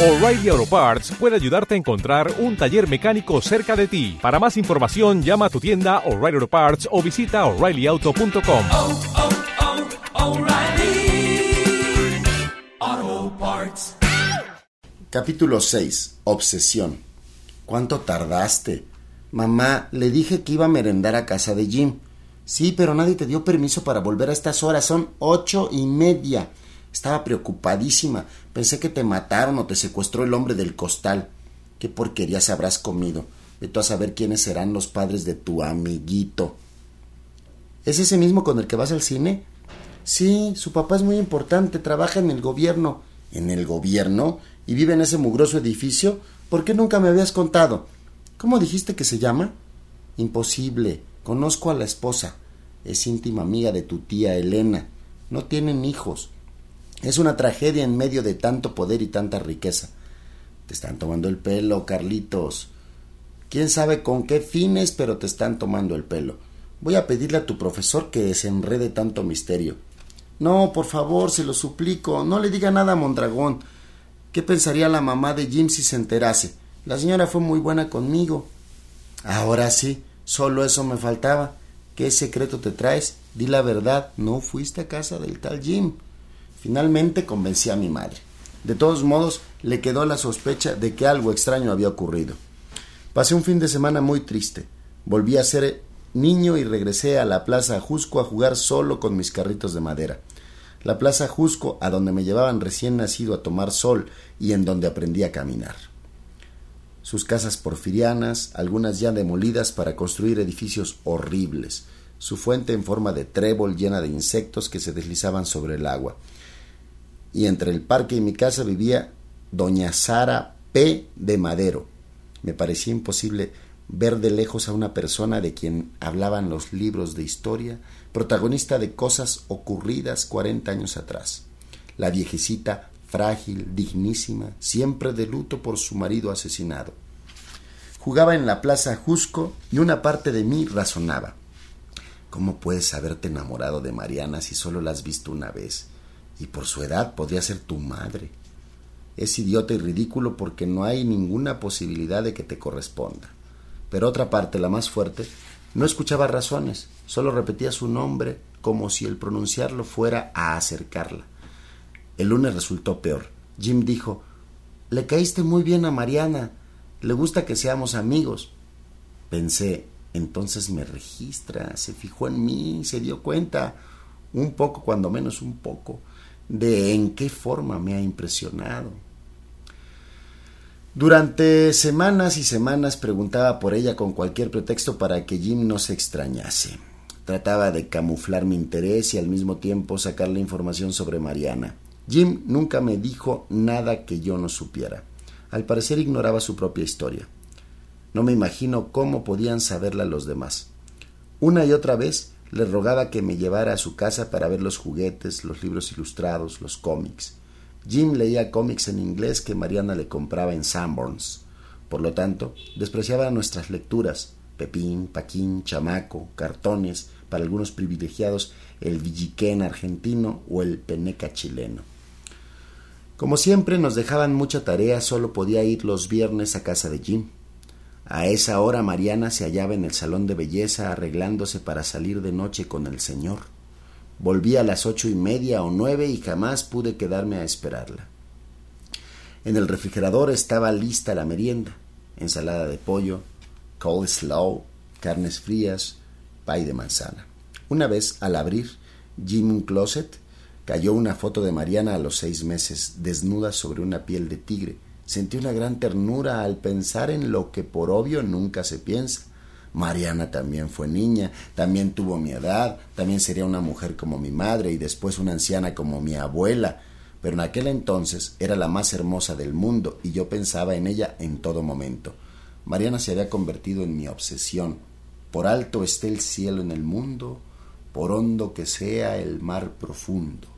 O'Reilly Auto Parts puede ayudarte a encontrar un taller mecánico cerca de ti. Para más información, llama a tu tienda O'Reilly Auto Parts o visita oreillyauto.com. oh, oh, Parts. Capítulo 6. Obsesión. ¿Cuánto tardaste? Mamá, le dije que iba a merendar a casa de Jim. Sí, pero nadie te dio permiso para volver a estas horas. Son ocho y media. Estaba preocupadísima. Pensé que te mataron o te secuestró el hombre del costal. ¿Qué porquerías habrás comido? Vete a saber quiénes serán los padres de tu amiguito. ¿Es ese mismo con el que vas al cine? Sí, su papá es muy importante, trabaja en el gobierno. ¿En el gobierno? ¿Y vive en ese mugroso edificio? ¿Por qué nunca me habías contado? ¿Cómo dijiste que se llama? Imposible. Conozco a la esposa. Es íntima amiga de tu tía Elena. No tienen hijos. Es una tragedia en medio de tanto poder y tanta riqueza. Te están tomando el pelo, Carlitos. Quién sabe con qué fines, pero te están tomando el pelo. Voy a pedirle a tu profesor que desenrede tanto misterio. No, por favor, se lo suplico. No le diga nada a Mondragón. ¿Qué pensaría la mamá de Jim si se enterase? La señora fue muy buena conmigo. Ahora sí, solo eso me faltaba. ¿Qué secreto te traes? Di la verdad, no fuiste a casa del tal Jim. Finalmente convencí a mi madre. De todos modos, le quedó la sospecha de que algo extraño había ocurrido. Pasé un fin de semana muy triste. Volví a ser niño y regresé a la Plaza Jusco a jugar solo con mis carritos de madera. La Plaza Jusco, a donde me llevaban recién nacido a tomar sol y en donde aprendí a caminar. Sus casas porfirianas, algunas ya demolidas para construir edificios horribles, su fuente en forma de trébol llena de insectos que se deslizaban sobre el agua. Y entre el parque y mi casa vivía doña Sara P. de Madero. Me parecía imposible ver de lejos a una persona de quien hablaban los libros de historia, protagonista de cosas ocurridas cuarenta años atrás. La viejecita frágil, dignísima, siempre de luto por su marido asesinado. Jugaba en la plaza Jusco y una parte de mí razonaba. ¿Cómo puedes haberte enamorado de Mariana si solo la has visto una vez? Y por su edad podría ser tu madre. Es idiota y ridículo porque no hay ninguna posibilidad de que te corresponda. Pero otra parte, la más fuerte, no escuchaba razones, solo repetía su nombre como si el pronunciarlo fuera a acercarla. El lunes resultó peor. Jim dijo Le caíste muy bien a Mariana. Le gusta que seamos amigos. Pensé, entonces me registra, se fijó en mí, se dio cuenta, un poco, cuando menos un poco, de en qué forma me ha impresionado. Durante semanas y semanas preguntaba por ella con cualquier pretexto para que Jim no se extrañase. Trataba de camuflar mi interés y al mismo tiempo sacarle información sobre Mariana. Jim nunca me dijo nada que yo no supiera. Al parecer ignoraba su propia historia. No me imagino cómo podían saberla los demás. Una y otra vez le rogaba que me llevara a su casa para ver los juguetes, los libros ilustrados, los cómics. Jim leía cómics en inglés que Mariana le compraba en Sanborns. Por lo tanto, despreciaba nuestras lecturas, Pepín, Paquín, Chamaco, cartones, para algunos privilegiados el Villiquén argentino o el Peneca chileno. Como siempre nos dejaban mucha tarea, solo podía ir los viernes a casa de Jim. A esa hora Mariana se hallaba en el salón de belleza arreglándose para salir de noche con el señor. Volví a las ocho y media o nueve y jamás pude quedarme a esperarla. En el refrigerador estaba lista la merienda, ensalada de pollo, coleslaw, carnes frías, pay de manzana. Una vez, al abrir Jim Closet, cayó una foto de Mariana a los seis meses, desnuda sobre una piel de tigre. Sentí una gran ternura al pensar en lo que por obvio nunca se piensa. Mariana también fue niña, también tuvo mi edad, también sería una mujer como mi madre y después una anciana como mi abuela, pero en aquel entonces era la más hermosa del mundo y yo pensaba en ella en todo momento. Mariana se había convertido en mi obsesión. Por alto esté el cielo en el mundo, por hondo que sea el mar profundo.